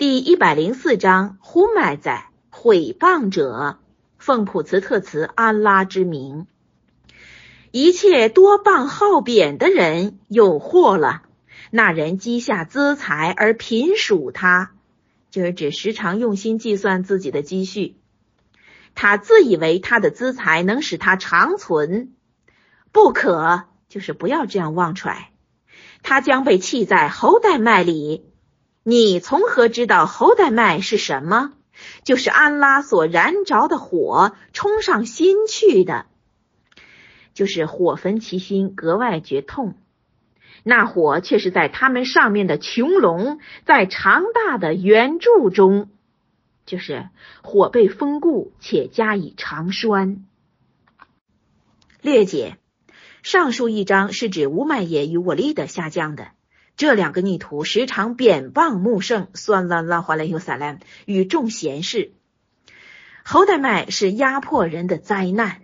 第一百零四章，呼麦在毁谤者，奉普茨特茨安拉之名，一切多谤好贬的人有祸了。那人积下资财而贫属他，就是指时常用心计算自己的积蓄。他自以为他的资财能使他长存，不可，就是不要这样妄揣。他将被弃在侯代麦里。你从何知道侯代麦是什么？就是安拉所燃着的火，冲上心去的，就是火焚其心，格外觉痛。那火却是在他们上面的穹隆，在长大的圆柱中，就是火被封固且加以长栓。略解：上述一章是指乌麦耶与我利的下降的。这两个逆徒时常贬谤穆圣，算了拉华莱尤萨兰与众贤士。侯代麦是压迫人的灾难。